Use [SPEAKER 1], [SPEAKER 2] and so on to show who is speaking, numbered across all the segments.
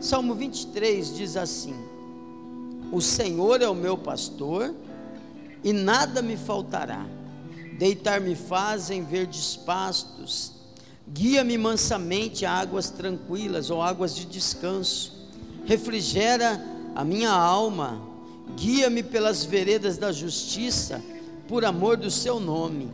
[SPEAKER 1] Salmo 23 diz assim: O Senhor é o meu pastor e nada me faltará. Deitar-me faz em verdes pastos, guia-me mansamente a águas tranquilas ou águas de descanso, refrigera a minha alma, guia-me pelas veredas da justiça, por amor do seu nome.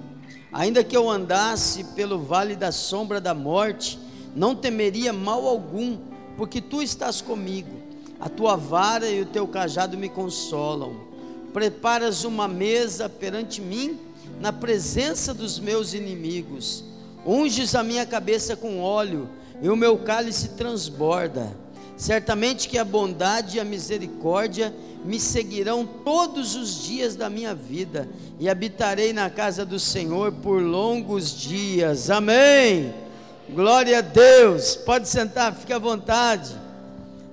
[SPEAKER 1] Ainda que eu andasse pelo vale da sombra da morte, não temeria mal algum, porque tu estás comigo. A tua vara e o teu cajado me consolam. Preparas uma mesa perante mim, na presença dos meus inimigos. Unges a minha cabeça com óleo, e o meu cálice transborda. Certamente que a bondade e a misericórdia me seguirão todos os dias da minha vida e habitarei na casa do Senhor por longos dias. Amém. Glória a Deus. Pode sentar, fique à vontade.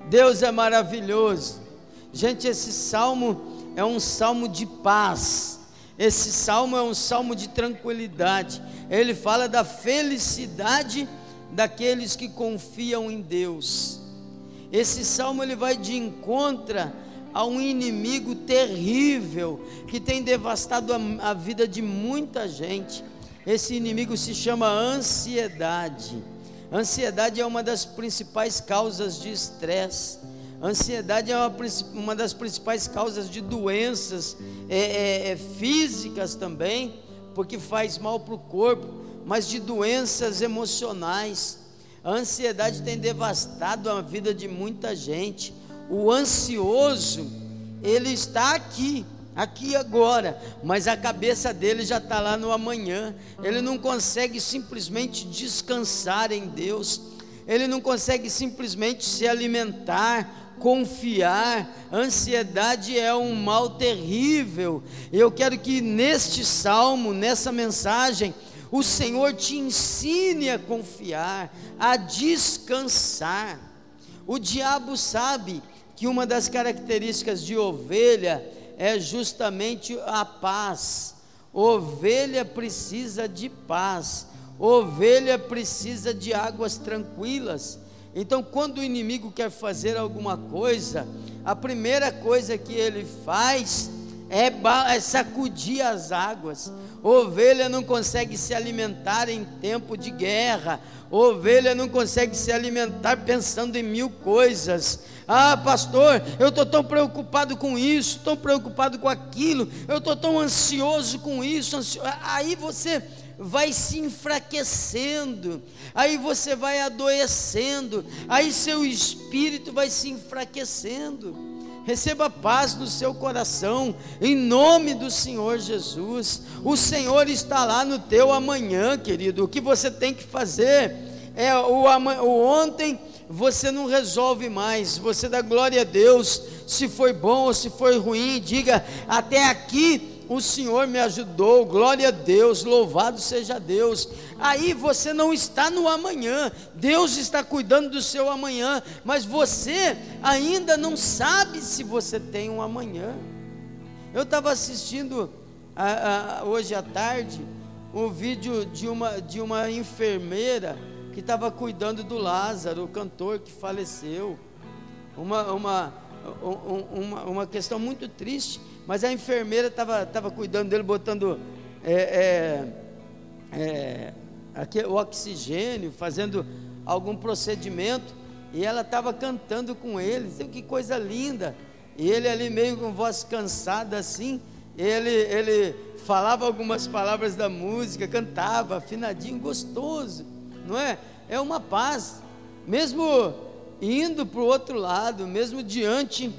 [SPEAKER 1] Deus é maravilhoso. Gente, esse salmo é um salmo de paz. Esse salmo é um salmo de tranquilidade. Ele fala da felicidade daqueles que confiam em Deus. Esse salmo ele vai de encontro a um inimigo terrível que tem devastado a, a vida de muita gente. Esse inimigo se chama ansiedade. Ansiedade é uma das principais causas de estresse. Ansiedade é uma, uma, das principais causas de doenças é, é, é, físicas também, porque faz mal para o corpo, mas de doenças emocionais. A ansiedade tem devastado a vida de muita gente o ansioso, ele está aqui, aqui agora, mas a cabeça dele já está lá no amanhã. Ele não consegue simplesmente descansar em Deus, ele não consegue simplesmente se alimentar, confiar. Ansiedade é um mal terrível. Eu quero que neste salmo, nessa mensagem, o Senhor te ensine a confiar, a descansar. O diabo sabe que uma das características de ovelha é justamente a paz. Ovelha precisa de paz, ovelha precisa de águas tranquilas. Então, quando o inimigo quer fazer alguma coisa, a primeira coisa que ele faz é, é sacudir as águas. Ovelha não consegue se alimentar em tempo de guerra, ovelha não consegue se alimentar pensando em mil coisas. Ah, pastor, eu estou tão preocupado com isso, tão preocupado com aquilo, eu estou tão ansioso com isso. Ansio... Aí você vai se enfraquecendo, aí você vai adoecendo, aí seu espírito vai se enfraquecendo. Receba paz no seu coração, em nome do Senhor Jesus. O Senhor está lá no teu amanhã, querido. O que você tem que fazer é o, o ontem você não resolve mais, você dá glória a Deus, se foi bom ou se foi ruim, diga: até aqui o Senhor me ajudou, glória a Deus, louvado seja Deus. Aí você não está no amanhã, Deus está cuidando do seu amanhã, mas você ainda não sabe se você tem um amanhã. Eu estava assistindo a, a, hoje à tarde um vídeo de uma, de uma enfermeira que estava cuidando do Lázaro, o cantor que faleceu. Uma, uma, uma, uma questão muito triste, mas a enfermeira estava tava cuidando dele, botando é, é, é, aqui, o oxigênio, fazendo algum procedimento, e ela estava cantando com ele, que coisa linda. E ele ali meio com voz cansada assim, ele, ele falava algumas palavras da música, cantava afinadinho, gostoso não é? É uma paz, mesmo indo para o outro lado, mesmo diante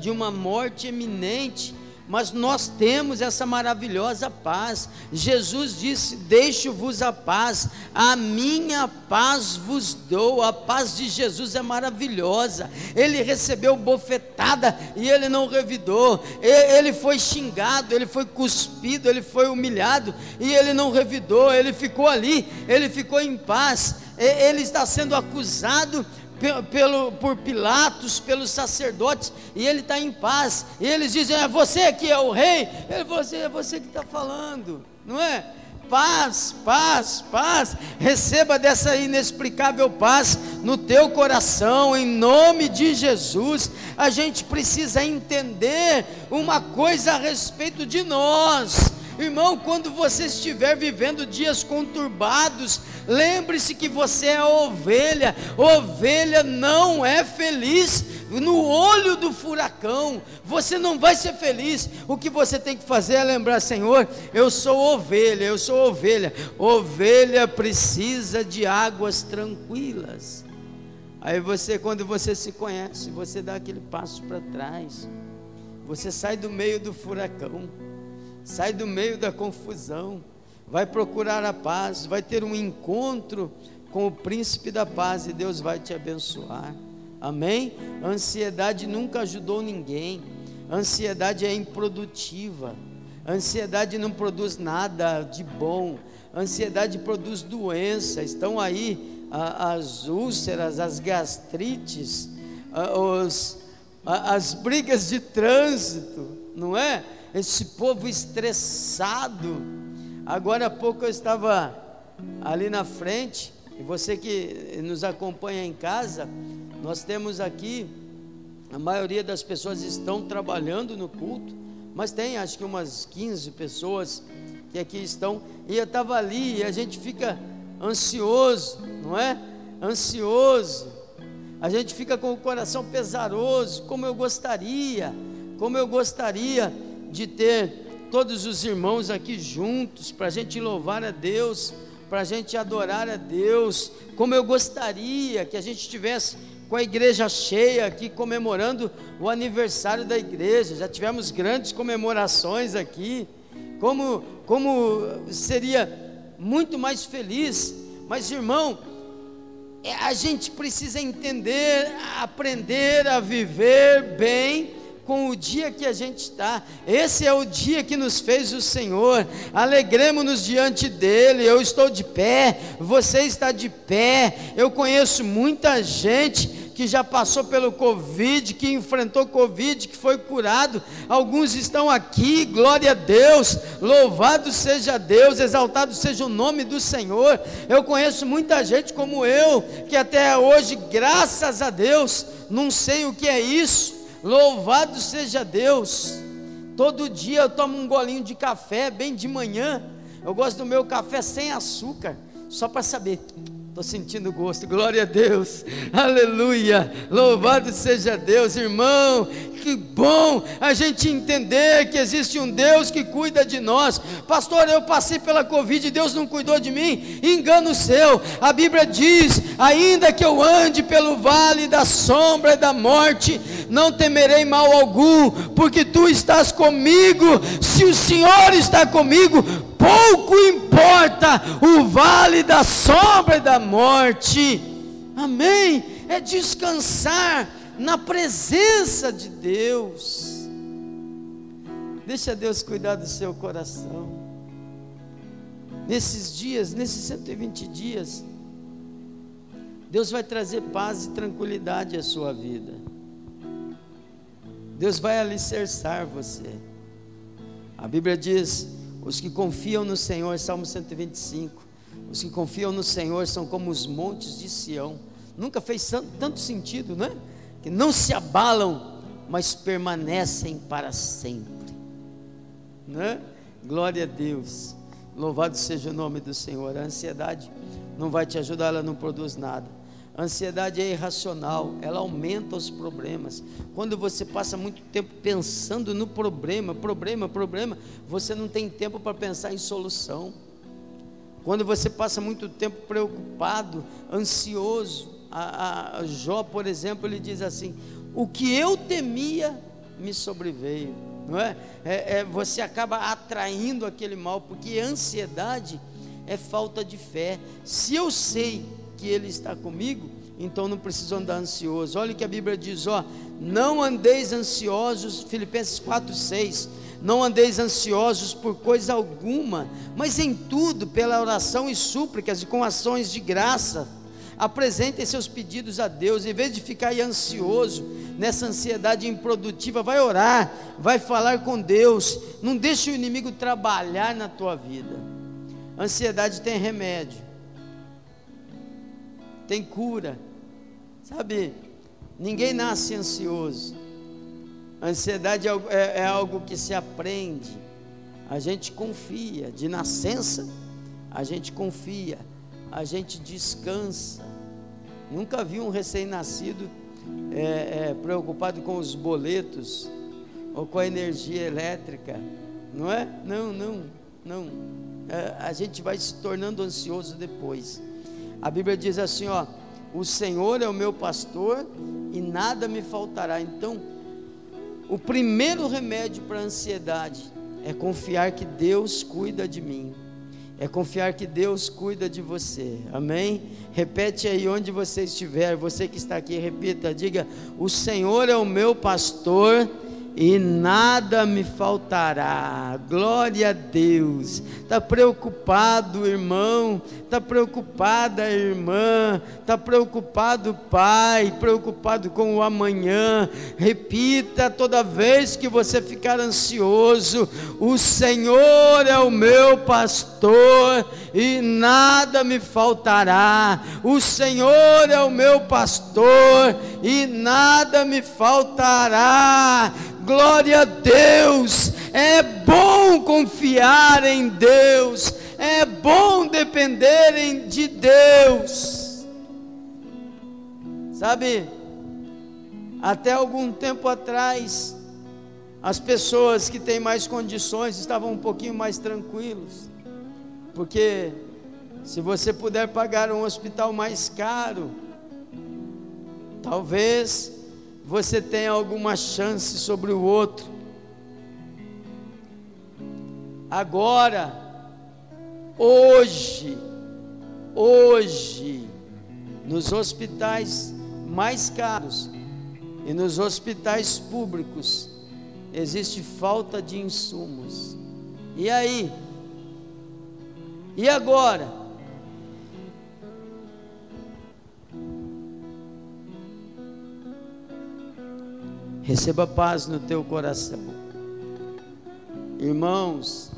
[SPEAKER 1] de uma morte eminente, mas nós temos essa maravilhosa paz. Jesus disse: Deixo-vos a paz, a minha paz vos dou. A paz de Jesus é maravilhosa. Ele recebeu bofetada e ele não revidou. Ele foi xingado, ele foi cuspido, ele foi humilhado e ele não revidou. Ele ficou ali, ele ficou em paz. Ele está sendo acusado pelo, por Pilatos, pelos sacerdotes, e ele está em paz. E eles dizem: É você que é o rei. Ele você, é você que está falando, não é? paz, paz, paz. Receba dessa inexplicável paz no teu coração, em nome de Jesus. A gente precisa entender uma coisa a respeito de nós. Irmão, quando você estiver vivendo dias conturbados, lembre-se que você é ovelha. Ovelha não é feliz no olho do furacão. Você não vai ser feliz. O que você tem que fazer é lembrar, Senhor, eu sou ovelha, eu sou ovelha. Ovelha precisa de águas tranquilas. Aí você, quando você se conhece, você dá aquele passo para trás. Você sai do meio do furacão sai do meio da confusão, vai procurar a paz, vai ter um encontro com o príncipe da paz e Deus vai te abençoar. Amém? Ansiedade nunca ajudou ninguém. Ansiedade é improdutiva. Ansiedade não produz nada de bom. Ansiedade produz doença. Estão aí as úlceras, as gastrites, os, as brigas de trânsito, não é? Esse povo estressado. Agora há pouco eu estava ali na frente, e você que nos acompanha em casa, nós temos aqui, a maioria das pessoas estão trabalhando no culto, mas tem acho que umas 15 pessoas que aqui estão, e eu estava ali e a gente fica ansioso, não é? Ansioso, a gente fica com o coração pesaroso, como eu gostaria, como eu gostaria de ter todos os irmãos aqui juntos, para a gente louvar a Deus, para a gente adorar a Deus, como eu gostaria que a gente estivesse com a igreja cheia aqui comemorando o aniversário da igreja, já tivemos grandes comemorações aqui, como, como seria muito mais feliz, mas irmão, é, a gente precisa entender, aprender a viver bem com o dia que a gente está. Esse é o dia que nos fez o Senhor. Alegremos-nos diante dele. Eu estou de pé, você está de pé. Eu conheço muita gente que já passou pelo Covid, que enfrentou Covid, que foi curado. Alguns estão aqui, glória a Deus, louvado seja Deus, exaltado seja o nome do Senhor. Eu conheço muita gente como eu, que até hoje, graças a Deus, não sei o que é isso, Louvado seja Deus. Todo dia eu tomo um golinho de café, bem de manhã. Eu gosto do meu café sem açúcar, só para saber. Estou sentindo gosto, glória a Deus, aleluia, louvado seja Deus, irmão. Que bom a gente entender que existe um Deus que cuida de nós. Pastor, eu passei pela Covid e Deus não cuidou de mim. Engano seu. A Bíblia diz: ainda que eu ande pelo vale da sombra e da morte, não temerei mal algum, porque tu estás comigo. Se o Senhor está comigo, pouco importa o vale da sombra e da morte. Amém? É descansar na presença de Deus. Deixa Deus cuidar do seu coração. Nesses dias, nesses 120 dias, Deus vai trazer paz e tranquilidade à sua vida. Deus vai alicerçar você. A Bíblia diz: os que confiam no Senhor, Salmo 125, os que confiam no Senhor são como os montes de Sião. Nunca fez tanto sentido, né? Que não se abalam, mas permanecem para sempre. Né? Glória a Deus. Louvado seja o nome do Senhor. A ansiedade não vai te ajudar, ela não produz nada. A ansiedade é irracional, ela aumenta os problemas. Quando você passa muito tempo pensando no problema, problema, problema, você não tem tempo para pensar em solução. Quando você passa muito tempo preocupado, ansioso, a, a Jó, por exemplo, ele diz assim: O que eu temia me sobreveio, não é? é, é você acaba atraindo aquele mal, porque ansiedade é falta de fé. Se eu sei que Ele está comigo, então não preciso andar ansioso. Olha o que a Bíblia diz: ó, não andeis ansiosos, Filipenses 4, 6. Não andeis ansiosos por coisa alguma, mas em tudo, pela oração e súplicas e com ações de graça, apresentem seus pedidos a Deus, em vez de ficar ansioso, nessa ansiedade improdutiva, vai orar, vai falar com Deus, não deixe o inimigo trabalhar na tua vida. Ansiedade tem remédio, tem cura, sabe? Ninguém nasce ansioso. Ansiedade é, é, é algo que se aprende. A gente confia, de nascença, a gente confia, a gente descansa. Nunca vi um recém-nascido é, é, preocupado com os boletos ou com a energia elétrica, não é? Não, não, não. É, a gente vai se tornando ansioso depois. A Bíblia diz assim, ó, o Senhor é o meu pastor e nada me faltará. Então, o primeiro remédio para a ansiedade é confiar que Deus cuida de mim. É confiar que Deus cuida de você. Amém? Repete aí onde você estiver, você que está aqui, repita, diga: "O Senhor é o meu pastor e nada me faltará. Glória a Deus. Está preocupado, irmão? Está preocupada, irmã? Está preocupado, pai? Preocupado com o amanhã? Repita toda vez que você ficar ansioso: O Senhor é o meu pastor e nada me faltará. O Senhor é o meu pastor e nada me faltará Glória a Deus. É bom confiar em Deus. É bom depender de Deus. Sabe, até algum tempo atrás, as pessoas que têm mais condições estavam um pouquinho mais tranquilos, porque se você puder pagar um hospital mais caro, talvez você tem alguma chance sobre o outro. Agora, hoje, hoje, nos hospitais mais caros e nos hospitais públicos, existe falta de insumos. E aí? E agora? Receba paz no teu coração. Irmãos,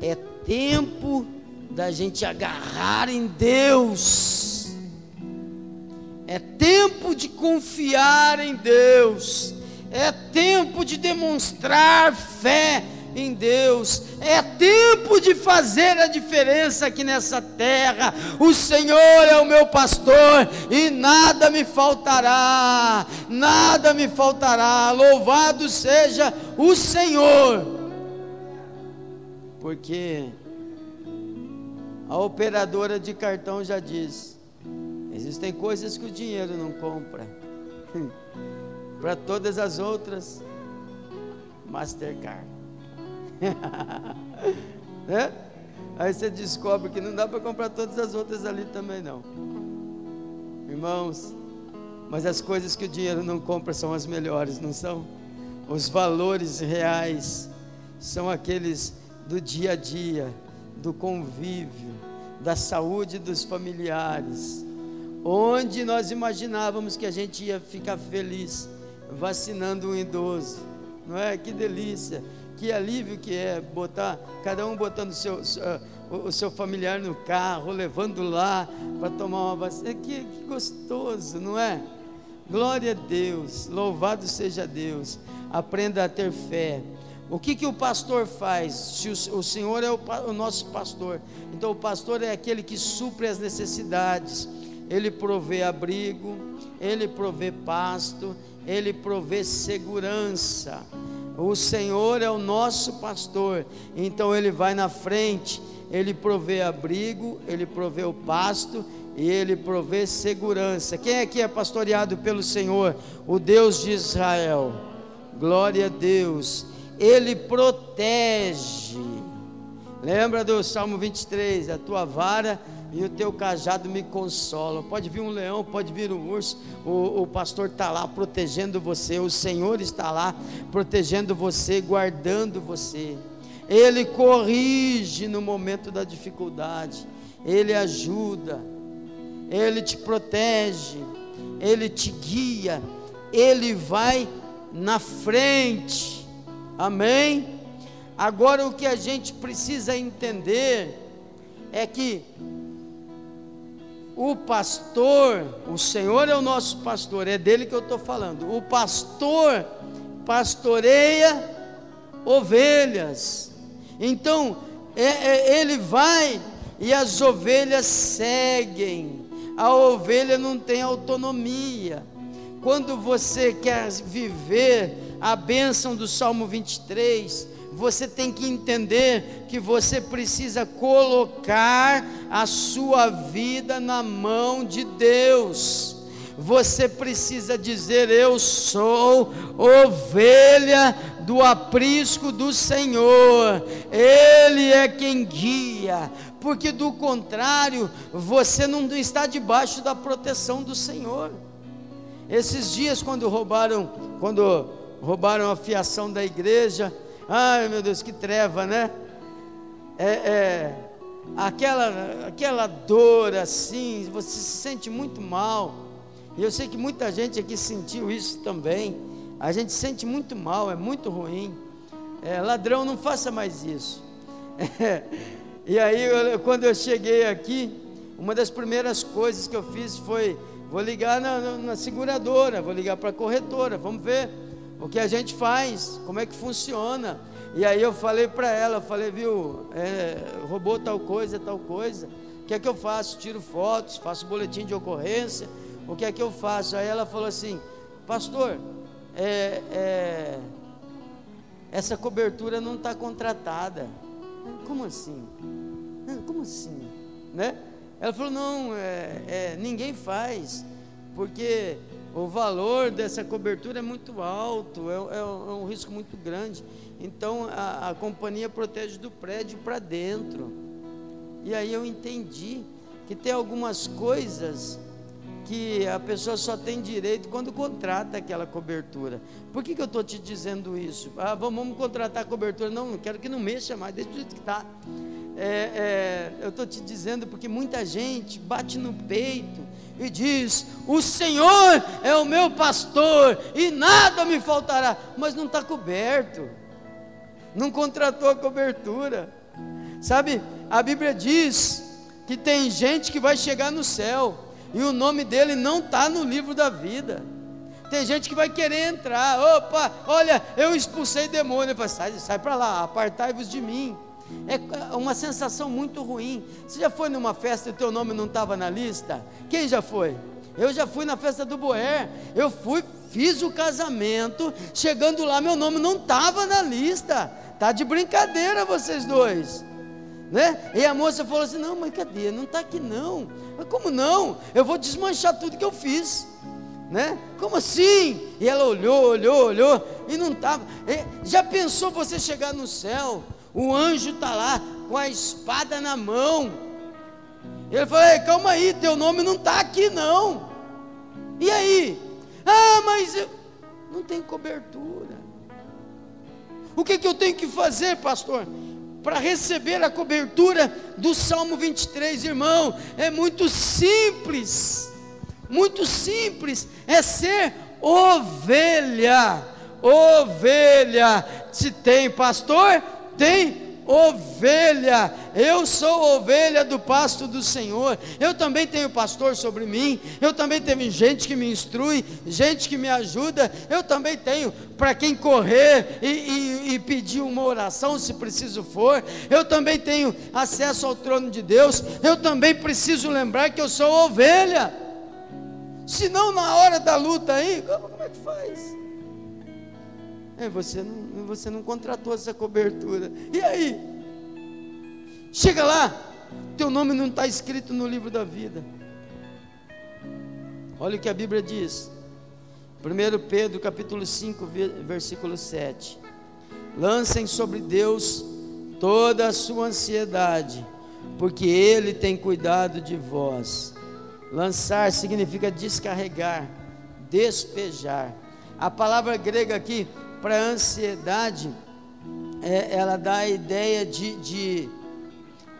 [SPEAKER 1] é tempo da gente agarrar em Deus. É tempo de confiar em Deus. É tempo de demonstrar fé em Deus. É tempo de fazer a diferença aqui nessa terra. O Senhor é o meu pastor e nada me faltará. Nada me faltará. Louvado seja o Senhor. Porque a operadora de cartão já diz: existem coisas que o dinheiro não compra. Para todas as outras, Mastercard. Né? Aí você descobre que não dá para comprar todas as outras ali também não. Irmãos, mas as coisas que o dinheiro não compra são as melhores, não são? Os valores reais são aqueles do dia a dia, do convívio, da saúde dos familiares. Onde nós imaginávamos que a gente ia ficar feliz vacinando um idoso, não é? Que delícia! Que alívio que é botar, cada um botando o seu, o seu familiar no carro, levando lá para tomar uma vacina. Que, que gostoso, não é? Glória a Deus, louvado seja Deus. Aprenda a ter fé. O que, que o pastor faz? Se o, o Senhor é o, o nosso pastor, então o pastor é aquele que supre as necessidades, ele provê abrigo, ele provê pasto, ele provê segurança. O Senhor é o nosso pastor, então Ele vai na frente, Ele provê abrigo, Ele provê o pasto e Ele provê segurança. Quem aqui é pastoreado pelo Senhor, o Deus de Israel? Glória a Deus, Ele protege. Lembra do Salmo 23? A tua vara e o teu cajado me consola. Pode vir um leão, pode vir um urso, o, o pastor está lá protegendo você, o Senhor está lá protegendo você, guardando você. Ele corrige no momento da dificuldade, ele ajuda, ele te protege, ele te guia, ele vai na frente. Amém? Agora o que a gente precisa entender é que o pastor, o Senhor é o nosso pastor, é dele que eu estou falando. O pastor pastoreia ovelhas. Então, é, é, ele vai e as ovelhas seguem. A ovelha não tem autonomia. Quando você quer viver a bênção do Salmo 23, você tem que entender que você precisa colocar a sua vida na mão de Deus. Você precisa dizer: Eu sou ovelha do aprisco do Senhor, Ele é quem guia, porque do contrário, você não está debaixo da proteção do Senhor. Esses dias, quando roubaram, quando roubaram a fiação da igreja, ai meu Deus, que treva, né? É, é aquela, aquela dor assim, você se sente muito mal. E eu sei que muita gente aqui sentiu isso também. A gente sente muito mal, é muito ruim. É, ladrão, não faça mais isso. É, e aí, eu, quando eu cheguei aqui, uma das primeiras coisas que eu fiz foi: vou ligar na, na, seguradora, vou ligar para a corretora, vamos ver o que a gente faz, como é que funciona. E aí eu falei para ela, eu falei, viu, é, roubou tal coisa, tal coisa. O que é que eu faço? Tiro fotos, faço boletim de ocorrência. O que é que eu faço? Aí ela falou assim, pastor, é, é, essa cobertura não está contratada. Como assim? Como assim? Né? Ela falou: não, é, é, ninguém faz, porque o valor dessa cobertura é muito alto, é, é, é um risco muito grande. Então a, a companhia protege do prédio para dentro. E aí eu entendi que tem algumas coisas que a pessoa só tem direito quando contrata aquela cobertura. Por que, que eu estou te dizendo isso? Ah, vamos, vamos, contratar a cobertura. Não, não quero que não mexa mais, deixa do jeito que está. É, é, eu estou te dizendo porque muita gente bate no peito e diz: O Senhor é o meu pastor e nada me faltará, mas não está coberto, não contratou a cobertura. Sabe, a Bíblia diz que tem gente que vai chegar no céu e o nome dele não está no livro da vida. Tem gente que vai querer entrar. Opa, olha, eu expulsei demônio. Falo, sai, sai para lá, apartai-vos de mim. É uma sensação muito ruim. Você já foi numa festa e o teu nome não estava na lista? Quem já foi? Eu já fui na festa do Boer. Eu fui, fiz o casamento. Chegando lá, meu nome não estava na lista. Tá de brincadeira vocês dois né? E a moça falou assim: Não, mas cadê? Não está aqui não. Mas como não? Eu vou desmanchar tudo que eu fiz. Né? Como assim? E ela olhou, olhou, olhou e não estava. Já pensou você chegar no céu? O anjo está lá com a espada na mão. Ele falou: calma aí, teu nome não está aqui não. E aí? Ah, mas eu... não tem cobertura. O que, que eu tenho que fazer, pastor? para receber a cobertura do Salmo 23, irmão, é muito simples, muito simples, é ser ovelha, ovelha. Se tem pastor, tem ovelha, eu sou ovelha do pasto do Senhor. Eu também tenho pastor sobre mim, eu também tenho gente que me instrui, gente que me ajuda. Eu também tenho para quem correr e, e, e, pedir uma oração, se preciso for. Eu também tenho acesso ao trono de Deus. Eu também preciso lembrar que eu sou ovelha. Senão, na hora da luta aí, como, como é que faz? É, você não, você não contratou essa cobertura. E aí? Chega lá, teu nome não está escrito no livro da vida. Olha o que a Bíblia diz. 1 Pedro capítulo 5, versículo 7. Lancem sobre Deus toda a sua ansiedade, porque Ele tem cuidado de vós. Lançar significa descarregar, despejar. A palavra grega aqui para a ansiedade, é, ela dá a ideia de, de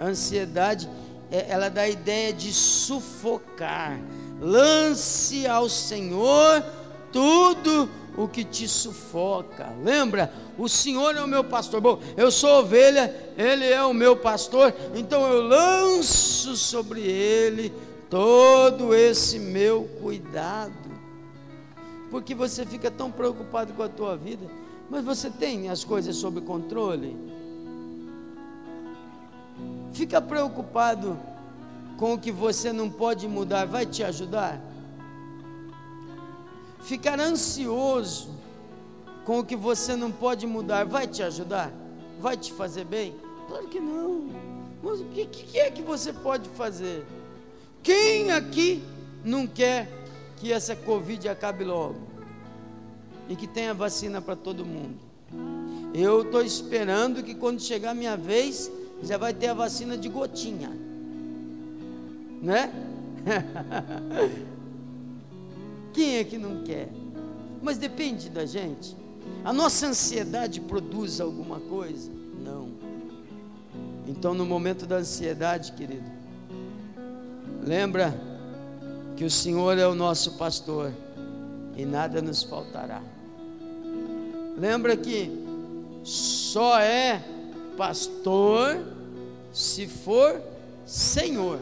[SPEAKER 1] ansiedade, é, ela dá a ideia de sufocar. Lance ao Senhor tudo o que te sufoca. Lembra? O Senhor é o meu pastor. Bom, eu sou ovelha, Ele é o meu pastor, então eu lanço sobre Ele todo esse meu cuidado. Porque você fica tão preocupado com a tua vida, mas você tem as coisas sob controle? Fica preocupado com o que você não pode mudar, vai te ajudar? Ficar ansioso com o que você não pode mudar, vai te ajudar? Vai te fazer bem? Claro que não. Mas o que, que é que você pode fazer? Quem aqui não quer que essa Covid acabe logo? E que tenha vacina para todo mundo? Eu estou esperando que quando chegar a minha vez, já vai ter a vacina de gotinha. Né? Quem é que não quer? Mas depende da gente. A nossa ansiedade produz alguma coisa? Não. Então, no momento da ansiedade, querido, lembra que o Senhor é o nosso pastor e nada nos faltará. Lembra que só é pastor se for Senhor.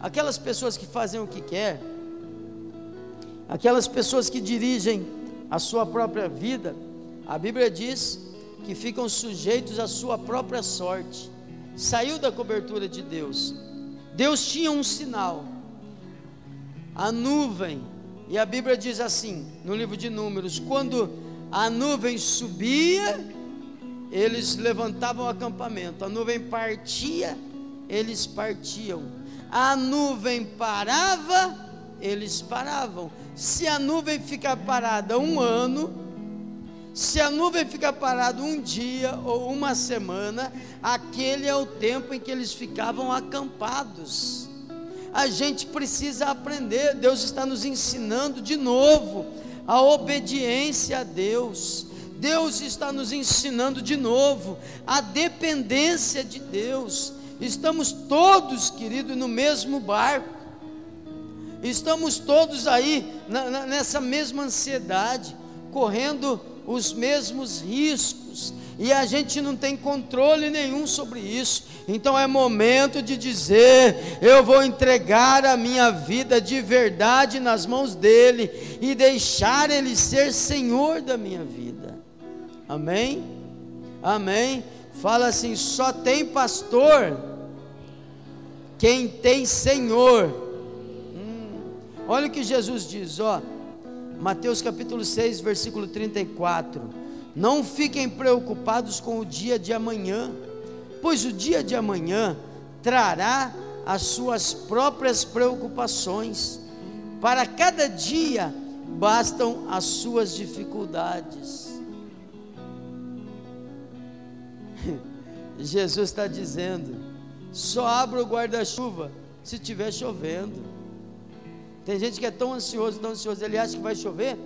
[SPEAKER 1] Aquelas pessoas que fazem o que quer, aquelas pessoas que dirigem a sua própria vida, a Bíblia diz que ficam sujeitos à sua própria sorte. Saiu da cobertura de Deus. Deus tinha um sinal. A nuvem, e a Bíblia diz assim, no livro de Números, quando a nuvem subia, eles levantavam o acampamento, a nuvem partia, eles partiam, a nuvem parava, eles paravam. Se a nuvem ficar parada um ano, se a nuvem ficar parada um dia ou uma semana, aquele é o tempo em que eles ficavam acampados. A gente precisa aprender, Deus está nos ensinando de novo a obediência a Deus. Deus está nos ensinando de novo a dependência de Deus. Estamos todos, querido, no mesmo barco. Estamos todos aí na, na, nessa mesma ansiedade, correndo os mesmos riscos, e a gente não tem controle nenhum sobre isso. Então é momento de dizer: eu vou entregar a minha vida de verdade nas mãos dele e deixar ele ser senhor da minha vida. Amém? Amém? Fala assim: só tem pastor quem tem Senhor. Hum, olha o que Jesus diz, ó. Mateus capítulo 6, versículo 34. Não fiquem preocupados com o dia de amanhã, pois o dia de amanhã trará as suas próprias preocupações. Para cada dia bastam as suas dificuldades. Jesus está dizendo: só abra o guarda-chuva se estiver chovendo. Tem gente que é tão ansioso, tão ansioso, ele acha que vai chover.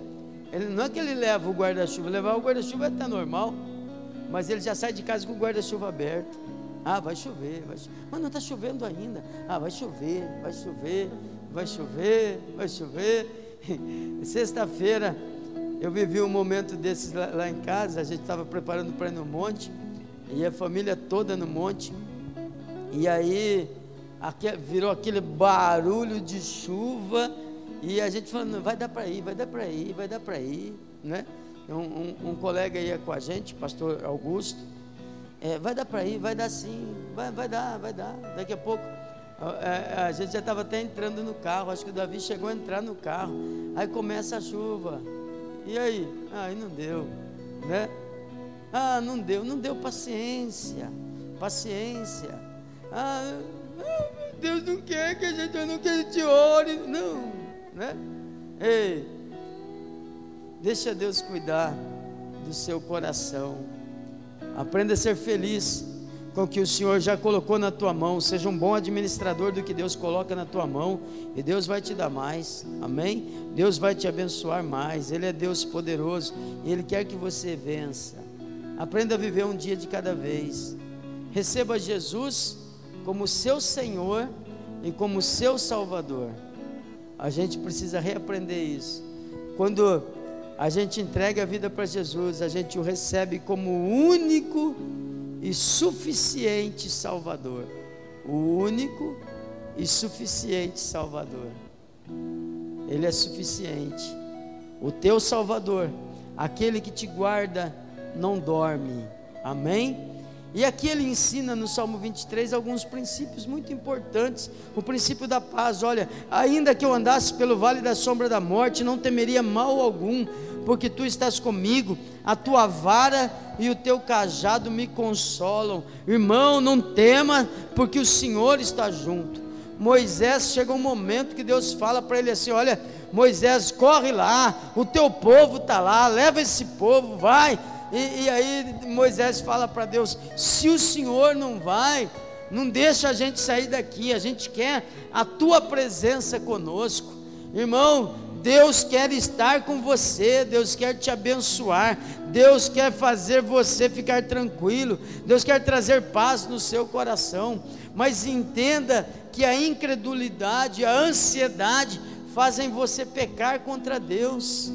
[SPEAKER 1] Ele, não é que ele leva o guarda-chuva, levar o guarda-chuva é até normal, mas ele já sai de casa com o guarda-chuva aberto. Ah, vai chover, vai chover. Mas não está chovendo ainda. Ah, vai chover, vai chover, vai chover, vai chover. Sexta-feira eu vivi um momento desses lá, lá em casa, a gente estava preparando para ir no monte e a família toda no monte. E aí virou aquele barulho de chuva e a gente falando, vai dar para ir, vai dar para ir, vai dar para ir, né? Um, um, um, colega ia com a gente, pastor Augusto, é, vai dar para ir, vai dar sim, vai, vai dar, vai dar. Daqui a pouco a, a, gente já estava até entrando no carro, acho que o Davi chegou a entrar no carro, aí começa a chuva. E aí? Ah, aí não deu, né? Ah, não deu, não deu paciência, paciência. Ah, Deus não quer que a gente, não quer que a gente ore, não, né? Ei, deixa Deus cuidar do seu coração. Aprenda a ser feliz com o que o Senhor já colocou na tua mão. Seja um bom administrador do que Deus coloca na tua mão e Deus vai te dar mais. Amém? Deus vai te abençoar mais. Ele é Deus poderoso e Ele quer que você vença. Aprenda a viver um dia de cada vez. Receba Jesus como seu Senhor e como seu Salvador. A gente precisa reaprender isso. Quando a gente entrega a vida para Jesus, a gente o recebe como o único e suficiente Salvador. O único e suficiente Salvador. Ele é suficiente. O teu Salvador, aquele que te guarda, não dorme. Amém? E aqui ele ensina no Salmo 23 alguns princípios muito importantes. O princípio da paz. Olha, ainda que eu andasse pelo vale da sombra da morte, não temeria mal algum, porque tu estás comigo, a tua vara e o teu cajado me consolam. Irmão, não tema, porque o Senhor está junto. Moisés chega um momento que Deus fala para ele assim: Olha, Moisés, corre lá, o teu povo está lá, leva esse povo, vai. E, e aí Moisés fala para Deus: Se o Senhor não vai, não deixa a gente sair daqui, a gente quer a tua presença conosco. Irmão, Deus quer estar com você, Deus quer te abençoar, Deus quer fazer você ficar tranquilo, Deus quer trazer paz no seu coração. Mas entenda que a incredulidade, a ansiedade fazem você pecar contra Deus.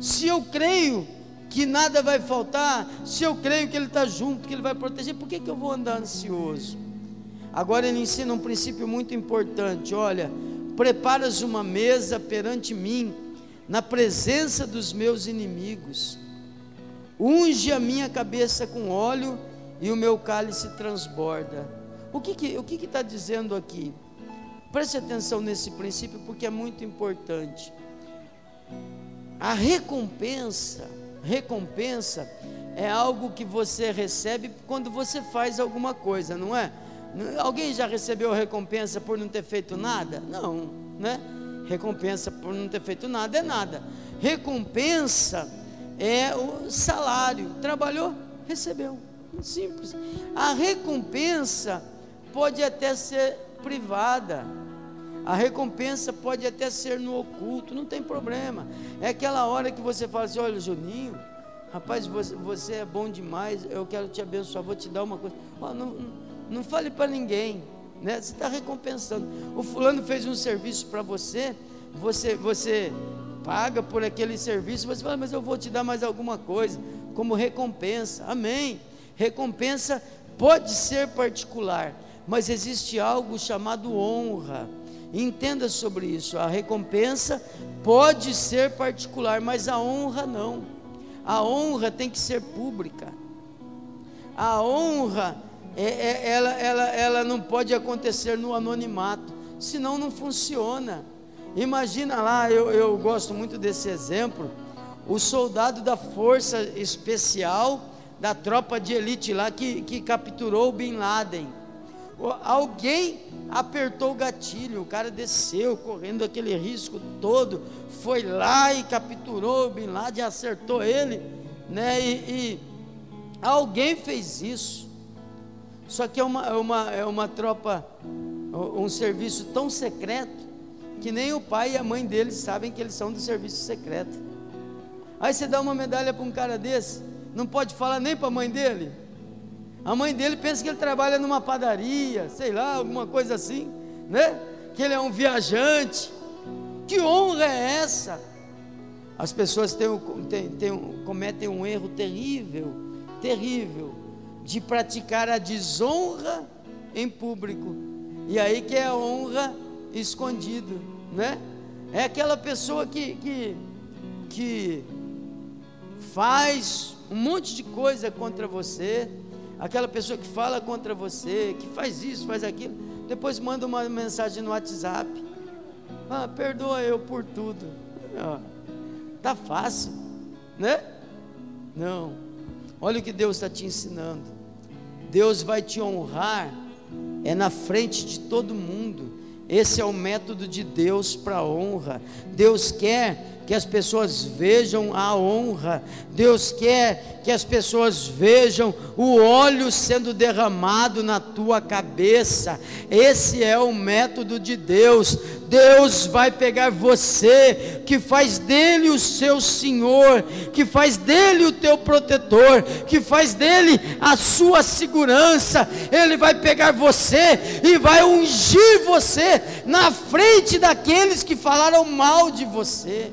[SPEAKER 1] Se eu creio que nada vai faltar, se eu creio que Ele está junto, que Ele vai proteger, por que, que eu vou andar ansioso? Agora ele ensina um princípio muito importante: olha, preparas uma mesa perante mim, na presença dos meus inimigos, unge a minha cabeça com óleo e o meu cálice transborda. O que que, o que está dizendo aqui? Preste atenção nesse princípio porque é muito importante. A recompensa, recompensa é algo que você recebe quando você faz alguma coisa, não é? Alguém já recebeu recompensa por não ter feito nada? Não, né? Recompensa por não ter feito nada é nada. Recompensa é o salário. Trabalhou, recebeu. Simples. A recompensa pode até ser privada, a recompensa pode até ser no oculto, não tem problema. É aquela hora que você fala assim: olha, Juninho, rapaz, você, você é bom demais, eu quero te abençoar, vou te dar uma coisa. Oh, não, não, fale para ninguém, né? você está recompensando. O fulano fez um serviço para você, você, você paga por aquele serviço, você fala, mas eu vou te dar mais alguma coisa, como recompensa. Amém. Recompensa pode ser particular, mas existe algo chamado honra. Entenda sobre isso. A recompensa pode ser particular, mas a honra não. A honra tem que ser pública. A honra, é, é, ela, ela, ela não pode acontecer no anonimato, senão não funciona. Imagina lá, eu, eu gosto muito desse exemplo, o soldado da força especial da tropa de elite lá que, que capturou Bin Laden Alguém apertou o gatilho, o cara desceu correndo aquele risco todo, foi lá e capturou o Bin Laden, acertou ele, né? E, e alguém fez isso. Só que é uma, é uma, é uma tropa, um serviço tão secreto que nem o pai e a mãe deles sabem que eles são do serviço secreto. Aí você dá uma medalha para um cara desse, não pode falar nem para a mãe dele. A mãe dele pensa que ele trabalha numa padaria, sei lá, alguma coisa assim, né? Que ele é um viajante. Que honra é essa? As pessoas têm, têm, têm, cometem um erro terrível, terrível, de praticar a desonra em público. E aí que é a honra escondido, né? É aquela pessoa que, que, que faz um monte de coisa contra você, aquela pessoa que fala contra você, que faz isso, faz aquilo, depois manda uma mensagem no WhatsApp. Ah, perdoa eu por tudo. Ah, tá fácil, né? Não. Olha o que Deus está te ensinando. Deus vai te honrar é na frente de todo mundo. Esse é o método de Deus para honra. Deus quer que as pessoas vejam a honra, Deus quer que as pessoas vejam o óleo sendo derramado na tua cabeça, esse é o método de Deus. Deus vai pegar você, que faz dele o seu Senhor, que faz dele o teu protetor, que faz dele a sua segurança, Ele vai pegar você e vai ungir você na frente daqueles que falaram mal de você.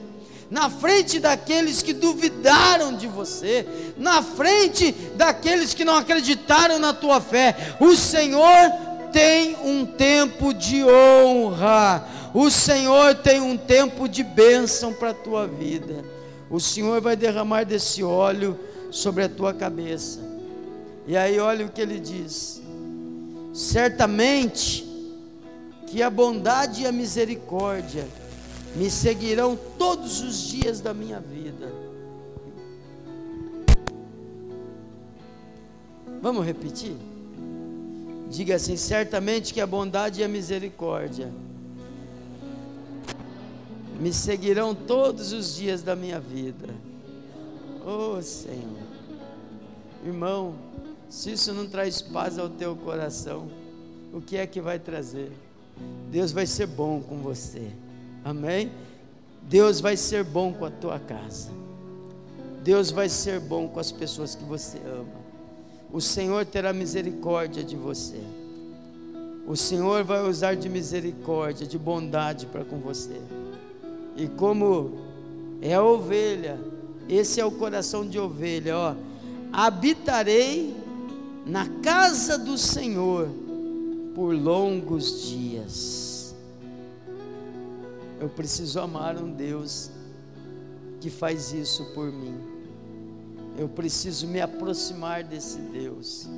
[SPEAKER 1] Na frente daqueles que duvidaram de você, na frente daqueles que não acreditaram na tua fé. O Senhor tem um tempo de honra, o Senhor tem um tempo de bênção para a tua vida. O Senhor vai derramar desse óleo sobre a tua cabeça. E aí, olha o que ele diz: certamente que a bondade e a misericórdia me seguirão todos os dias da minha vida. Vamos repetir? Diga assim: certamente que a bondade e a misericórdia me seguirão todos os dias da minha vida. Oh Senhor, irmão, se isso não traz paz ao teu coração, o que é que vai trazer? Deus vai ser bom com você. Amém? Deus vai ser bom com a tua casa. Deus vai ser bom com as pessoas que você ama. O Senhor terá misericórdia de você. O Senhor vai usar de misericórdia, de bondade para com você. E como é a ovelha, esse é o coração de ovelha, ó. Habitarei na casa do Senhor por longos dias. Eu preciso amar um Deus que faz isso por mim. Eu preciso me aproximar desse Deus.